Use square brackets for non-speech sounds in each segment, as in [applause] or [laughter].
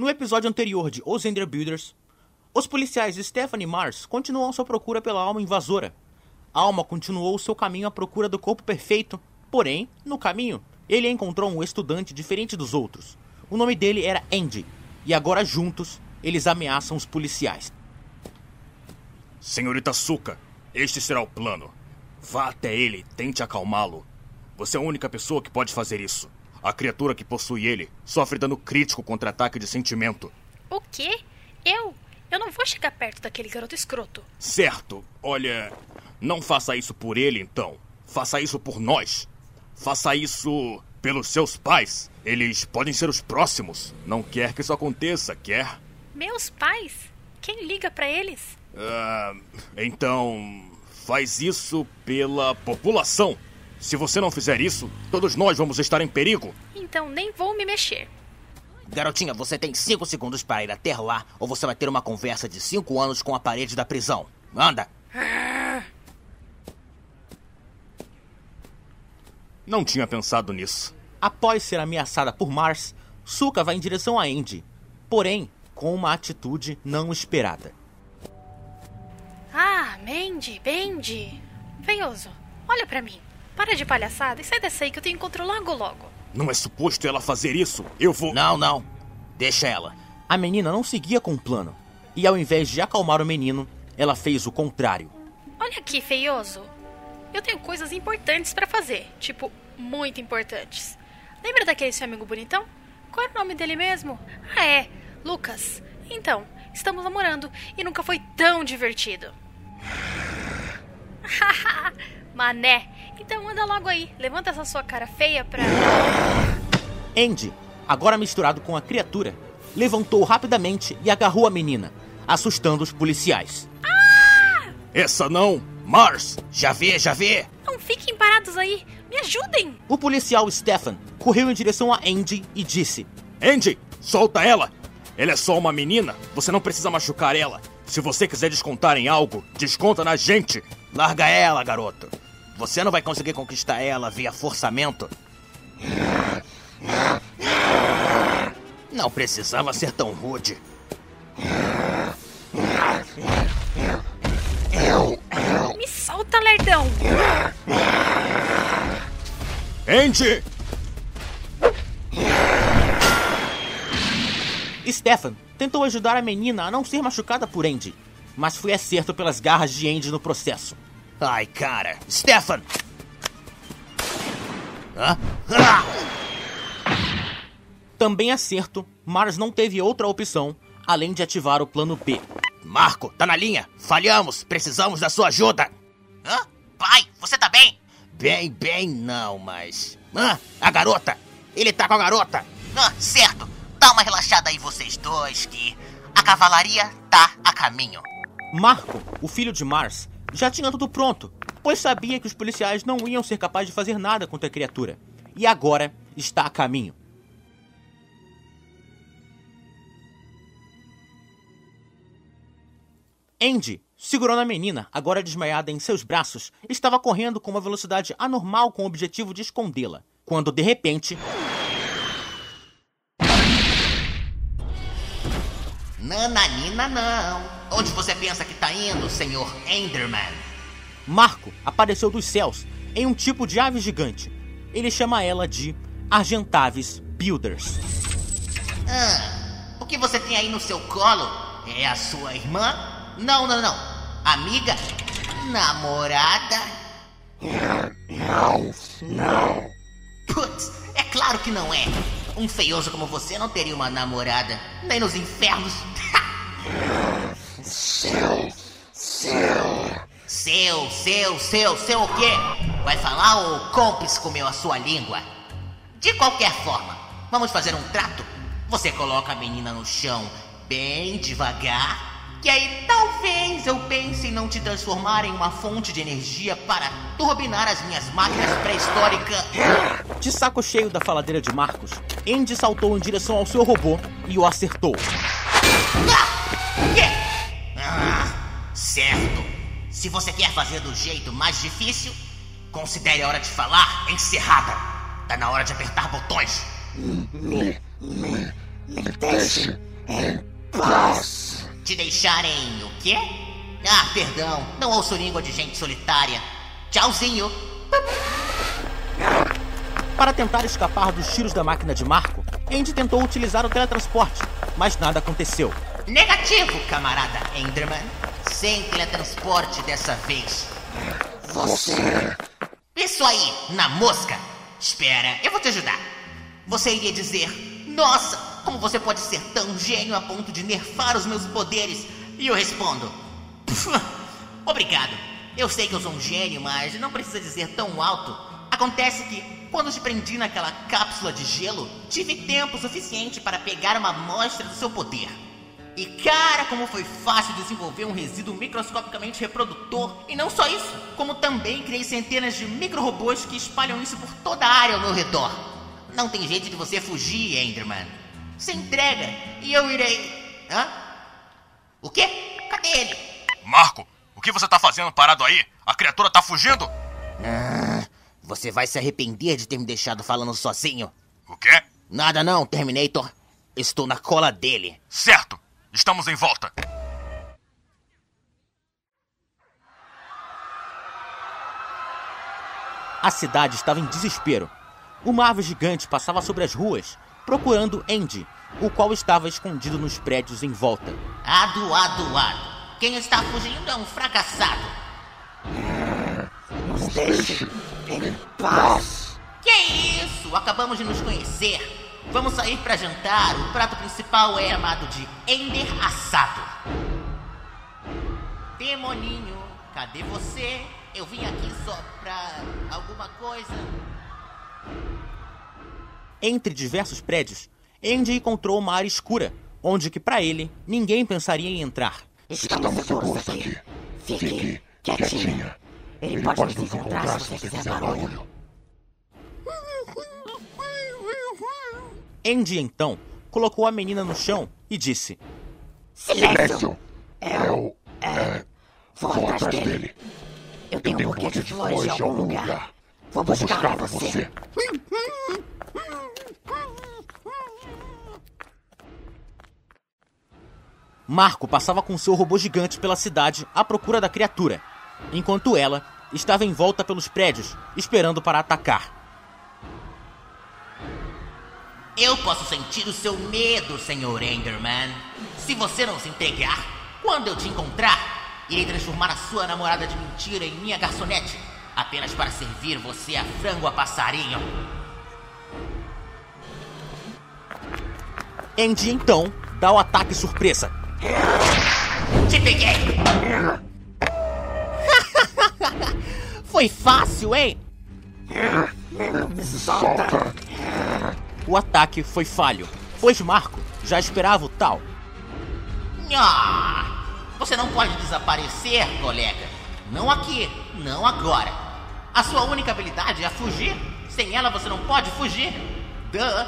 No episódio anterior de Os Ender Builders, os policiais Stephanie Mars continuam sua procura pela alma invasora. A alma continuou seu caminho à procura do corpo perfeito, porém, no caminho, ele encontrou um estudante diferente dos outros. O nome dele era Andy, e agora juntos, eles ameaçam os policiais. Senhorita Suka, este será o plano. Vá até ele, tente acalmá-lo. Você é a única pessoa que pode fazer isso. A criatura que possui ele sofre dano crítico contra ataque de sentimento. O quê? Eu? Eu não vou chegar perto daquele garoto escroto. Certo. Olha, não faça isso por ele, então. Faça isso por nós. Faça isso pelos seus pais. Eles podem ser os próximos. Não quer que isso aconteça, quer? Meus pais? Quem liga para eles? Ah, então, faz isso pela população. Se você não fizer isso, todos nós vamos estar em perigo. Então nem vou me mexer. Garotinha, você tem cinco segundos para ir até lá, ou você vai ter uma conversa de cinco anos com a parede da prisão. Anda! Não tinha pensado nisso. Após ser ameaçada por Mars, Suka vai em direção a Andy, porém com uma atitude não esperada. Ah, Mandy, Bendy. Veioso, olha para mim. Para de palhaçada e sai dessa aí que eu te encontro logo logo. Não é suposto ela fazer isso. Eu vou. Não, não. Deixa ela. A menina não seguia com o plano. E ao invés de acalmar o menino, ela fez o contrário. Olha aqui, feioso. Eu tenho coisas importantes para fazer. Tipo, muito importantes. Lembra daquele seu amigo bonitão? Qual era o nome dele mesmo? Ah, é. Lucas. Então, estamos namorando e nunca foi tão divertido. [laughs] Mané. Então anda logo aí. Levanta essa sua cara feia pra. Andy, agora misturado com a criatura, levantou rapidamente e agarrou a menina, assustando os policiais. Ah! Essa não! Mars! Já vê, já vê! Não fiquem parados aí! Me ajudem! O policial Stefan correu em direção a Andy e disse: Andy, solta ela! Ela é só uma menina, você não precisa machucar ela. Se você quiser descontar em algo, desconta na gente. Larga ela, garoto. Você não vai conseguir conquistar ela via forçamento. Não precisava ser tão rude. Me solta, lerdão! Andy! Stefan tentou ajudar a menina a não ser machucada por Andy, mas foi acerto pelas garras de Andy no processo. Ai, cara. Stefan! Hã? Ah! Também acerto, Mars não teve outra opção além de ativar o plano B. Marco, tá na linha! Falhamos! Precisamos da sua ajuda! Hã? Pai, você tá bem? Bem, bem não, mas. Hã? A garota! Ele tá com a garota! Ah, certo! Dá uma relaxada aí, vocês dois, que a cavalaria tá a caminho. Marco, o filho de Mars, já tinha tudo pronto, pois sabia que os policiais não iam ser capazes de fazer nada contra a criatura. E agora está a caminho. Andy, segurando a menina, agora desmaiada em seus braços, estava correndo com uma velocidade anormal com o objetivo de escondê-la. Quando de repente. Nananina não. Onde você pensa que tá indo, senhor Enderman? Marco apareceu dos céus em um tipo de ave gigante. Ele chama ela de Argentavis Builders. Ah, o que você tem aí no seu colo? É a sua irmã? Não, não, não. Amiga? Namorada? Não, não. Putz, é claro que não é. Um feioso como você não teria uma namorada, nem nos infernos. Seu, seu. Seu, seu, seu, seu o quê? Vai falar ou Compis comeu a sua língua? De qualquer forma, vamos fazer um trato? Você coloca a menina no chão bem devagar, que aí talvez eu pense em não te transformar em uma fonte de energia para turbinar as minhas máquinas pré-históricas. De saco cheio da faladeira de Marcos, Andy saltou em direção ao seu robô e o acertou. Ah! Quê? Ah, certo. Se você quer fazer do jeito mais difícil, considere a hora de falar encerrada. Tá na hora de apertar botões. Me, me, me deixe em paz. Te deixarem o quê? Ah, perdão, não ouço língua de gente solitária. Tchauzinho. Para tentar escapar dos tiros da máquina de Marco, Andy tentou utilizar o teletransporte, mas nada aconteceu. Negativo, camarada Enderman. Sem teletransporte dessa vez. Você Isso aí, na mosca. Espera, eu vou te ajudar. Você iria dizer: Nossa, como você pode ser tão gênio a ponto de nerfar os meus poderes? E eu respondo: "Pff, Obrigado. Eu sei que eu sou um gênio, mas não precisa dizer tão alto. Acontece que, quando te prendi naquela cápsula de gelo, tive tempo suficiente para pegar uma amostra do seu poder. E cara, como foi fácil desenvolver um resíduo microscopicamente reprodutor. E não só isso, como também criei centenas de micro-robôs que espalham isso por toda a área ao meu redor. Não tem jeito de você fugir, Enderman. Se entrega e eu irei. Hã? O quê? Cadê ele? Marco, o que você tá fazendo parado aí? A criatura tá fugindo? Ah, você vai se arrepender de ter me deixado falando sozinho. O quê? Nada não, Terminator. Estou na cola dele. Certo. Estamos em volta. A cidade estava em desespero. Uma ave gigante passava sobre as ruas, procurando Andy, o qual estava escondido nos prédios em volta. Ado, ado, ado. Quem está fugindo é um fracassado. nos deixe em paz. Que isso? Acabamos de nos conhecer. Vamos sair para jantar. O prato principal é chamado de Ender assado. Demoninho, cadê você? Eu vim aqui só pra alguma coisa. Entre diversos prédios, Andy encontrou uma área escura, onde que para ele ninguém pensaria em entrar. Estamos seguros aqui. Fique quietinha. Ele pode nos encontrar se você fizer barulho. Andy então colocou a menina no chão e disse: Silêncio! Eu. É. Vou atrás dele. Eu tenho um buquê de flores de algum lugar. Vou buscar pra você. Marco passava com seu robô gigante pela cidade à procura da criatura, enquanto ela estava em volta pelos prédios, esperando para atacar. Eu posso sentir o seu medo, Sr. Enderman. Se você não se entregar, quando eu te encontrar, irei transformar a sua namorada de mentira em minha garçonete, apenas para servir você a frango a passarinho. Andy então dá o ataque surpresa. Te peguei! [laughs] Foi fácil, hein? Solta! O ataque foi falho, pois Marco já esperava o tal. Ah, você não pode desaparecer, colega. Não aqui, não agora. A sua única habilidade é fugir. Sem ela você não pode fugir. Duh.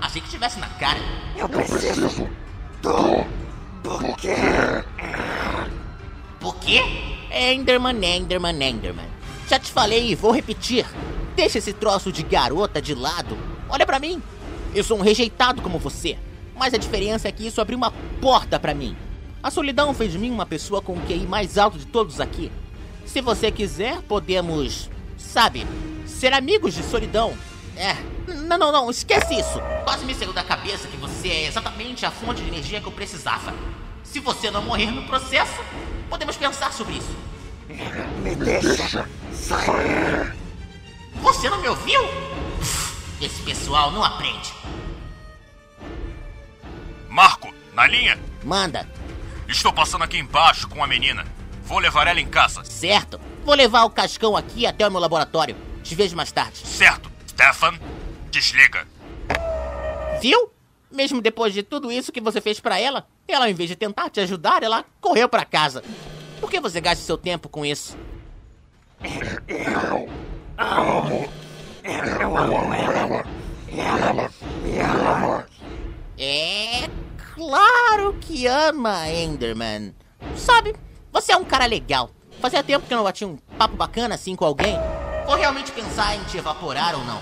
Achei que tivesse na cara. Eu preciso do buquê. Por quê? Enderman, Enderman, Enderman. Já te falei e vou repetir. Deixa esse troço de garota de lado. Olha pra mim. Eu sou um rejeitado como você. Mas a diferença é que isso abriu uma porta pra mim. A solidão fez de mim uma pessoa com o QI mais alto de todos aqui. Se você quiser, podemos, sabe, ser amigos de solidão. É, não, não, não, esquece isso. Quase me saiu da cabeça que você é exatamente a fonte de energia que eu precisava. Se você não morrer no processo, podemos pensar sobre isso. Me deixa sair. Você não me ouviu? Esse pessoal não aprende. Marco, na linha. Manda. Estou passando aqui embaixo com a menina. Vou levar ela em casa. Certo. Vou levar o cascão aqui até o meu laboratório. Te vejo mais tarde. Certo. Stefan, desliga. Viu? Mesmo depois de tudo isso que você fez pra ela, ela, ao invés de tentar te ajudar, ela correu pra casa. Por que você gasta seu tempo com isso? É claro que ama, Enderman. Sabe, você é um cara legal. Fazia tempo que eu não batia um papo bacana assim com alguém. Vou realmente pensar em te evaporar ou não.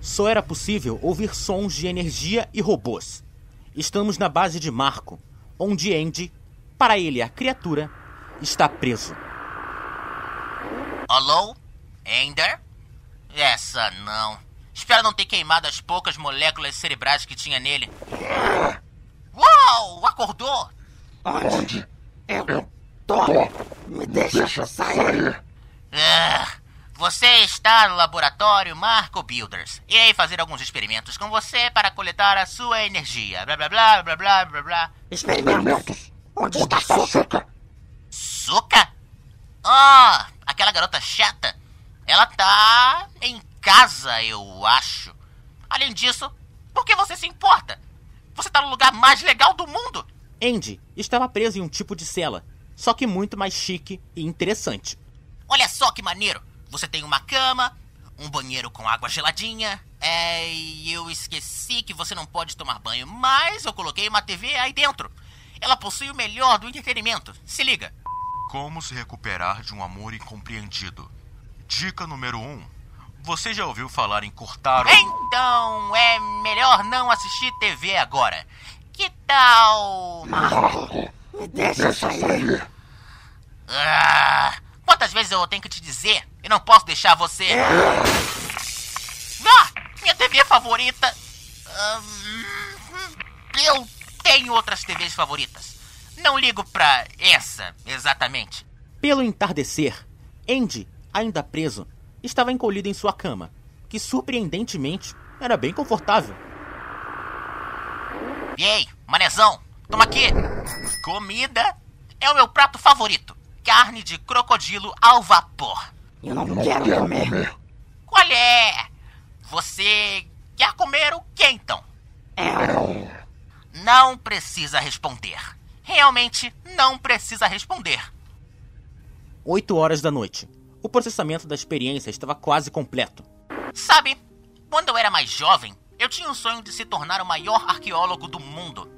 Só era possível ouvir sons de energia e robôs. Estamos na base de Marco, onde Andy, para ele a criatura, está preso. Alô? Ender? Essa não. Espero não ter queimado as poucas moléculas cerebrais que tinha nele. Uau! Acordou! Onde? Eu tô. Me deixa sair. Ah, você está no laboratório Marco Builders. Irei fazer alguns experimentos com você para coletar a sua energia. Blá blá blá blá blá blá blá. Experimentos. Onde está Suka? Suka? Ah, aquela garota chata. Ela tá em casa, eu acho. Além disso, por que você se importa? Você tá no lugar mais legal do mundo. Andy estava preso em um tipo de cela, só que muito mais chique e interessante. Olha só que maneiro. Você tem uma cama, um banheiro com água geladinha. É, e eu esqueci que você não pode tomar banho, mas eu coloquei uma TV aí dentro. Ela possui o melhor do entretenimento. Se liga. Como se recuperar de um amor incompreendido? Dica número 1. Um, você já ouviu falar em cortar o... Então é melhor não assistir TV agora. Que tal. Marco, [laughs] me deixa sair. Ah, quantas vezes eu tenho que te dizer? Eu não posso deixar você. Ah, minha TV favorita. Hum, eu tenho outras TVs favoritas. Não ligo pra essa, exatamente. Pelo entardecer, Andy, ainda preso, estava encolhido em sua cama, que surpreendentemente era bem confortável. Ei, manezão, toma aqui. Comida é o meu prato favorito. Carne de crocodilo ao vapor. Eu não, não quero, quero comer. comer. Qual é? Você quer comer o que então? Eu. Não precisa responder. Realmente não precisa responder. 8 horas da noite. O processamento da experiência estava quase completo. Sabe, quando eu era mais jovem, eu tinha o sonho de se tornar o maior arqueólogo do mundo.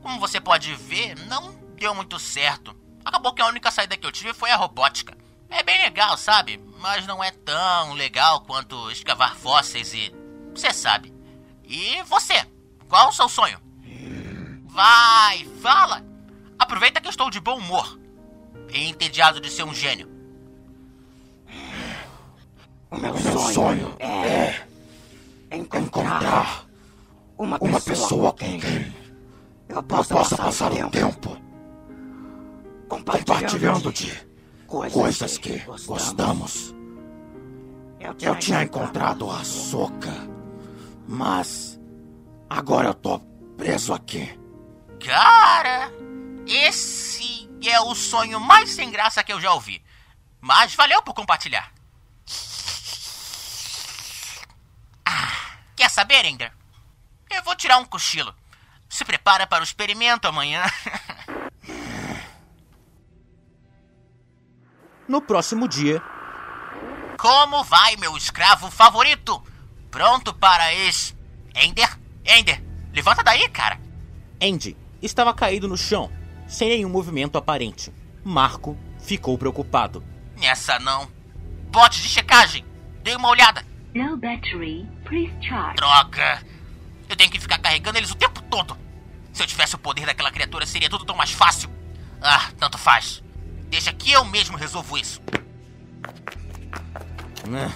Como você pode ver, não deu muito certo. Acabou que a única saída que eu tive foi a robótica. É bem legal, sabe? Mas não é tão legal quanto escavar fósseis e. Você sabe. E você? Qual o seu sonho? Vai, fala! Aproveita que eu estou de bom humor. E entediado de ser um gênio. O meu, sonho, sonho é, é encontrar uma pessoa, uma pessoa com quem eu possa, eu possa passar, o tempo, tempo compartilhando de coisas, coisas que, gostamos. gostamos. Eu, tinha, eu tinha encontrado a Soca, mas agora eu tô preso aqui. Cara, esse é o sonho mais sem graça que eu já ouvi. Mas valeu por compartilhar. Ah, quer saber, Ender? Eu vou tirar um cochilo. Se prepara para o experimento amanhã. [laughs] no próximo dia. Como vai, meu escravo favorito? Pronto para es. Ender? Ender, levanta daí, cara. Andy estava caído no chão, sem nenhum movimento aparente. Marco ficou preocupado. Essa não. Bote de checagem. Dei uma olhada. No battery. Please charge. Droga. Eu tenho que ficar carregando eles o tempo todo. Se eu tivesse o poder daquela criatura, seria tudo tão mais fácil. Ah, tanto faz. Deixa que eu mesmo resolvo isso. Né?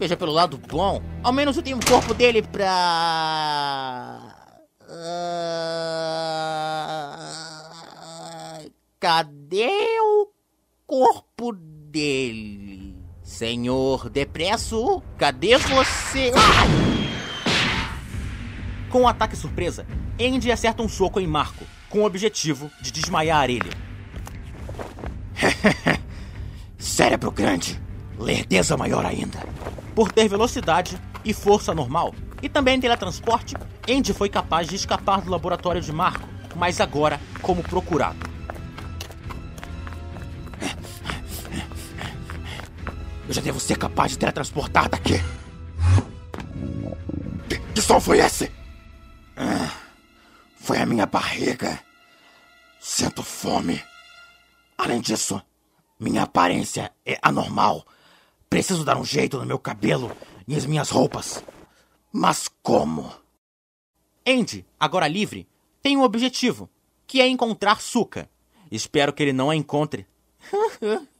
Veja pelo lado bom. Ao menos eu tenho o corpo dele pra. Uh... Cadê o corpo dele? Senhor Depresso, cadê você? Com um ataque surpresa, Andy acerta um soco em Marco, com o objetivo de desmaiar ele. Cérebro grande, lerdeza maior ainda. Por ter velocidade e força normal, e também teletransporte, Andy foi capaz de escapar do laboratório de Marco, mas agora como procurado. Eu já devo ser capaz de teletransportar daqui. Que, que som foi esse? Ah, foi a minha barriga. Sinto fome. Além disso, minha aparência é anormal. Preciso dar um jeito no meu cabelo e as minhas roupas. Mas como? Andy, agora livre, tem um objetivo, que é encontrar Suka. Espero que ele não a encontre. [laughs]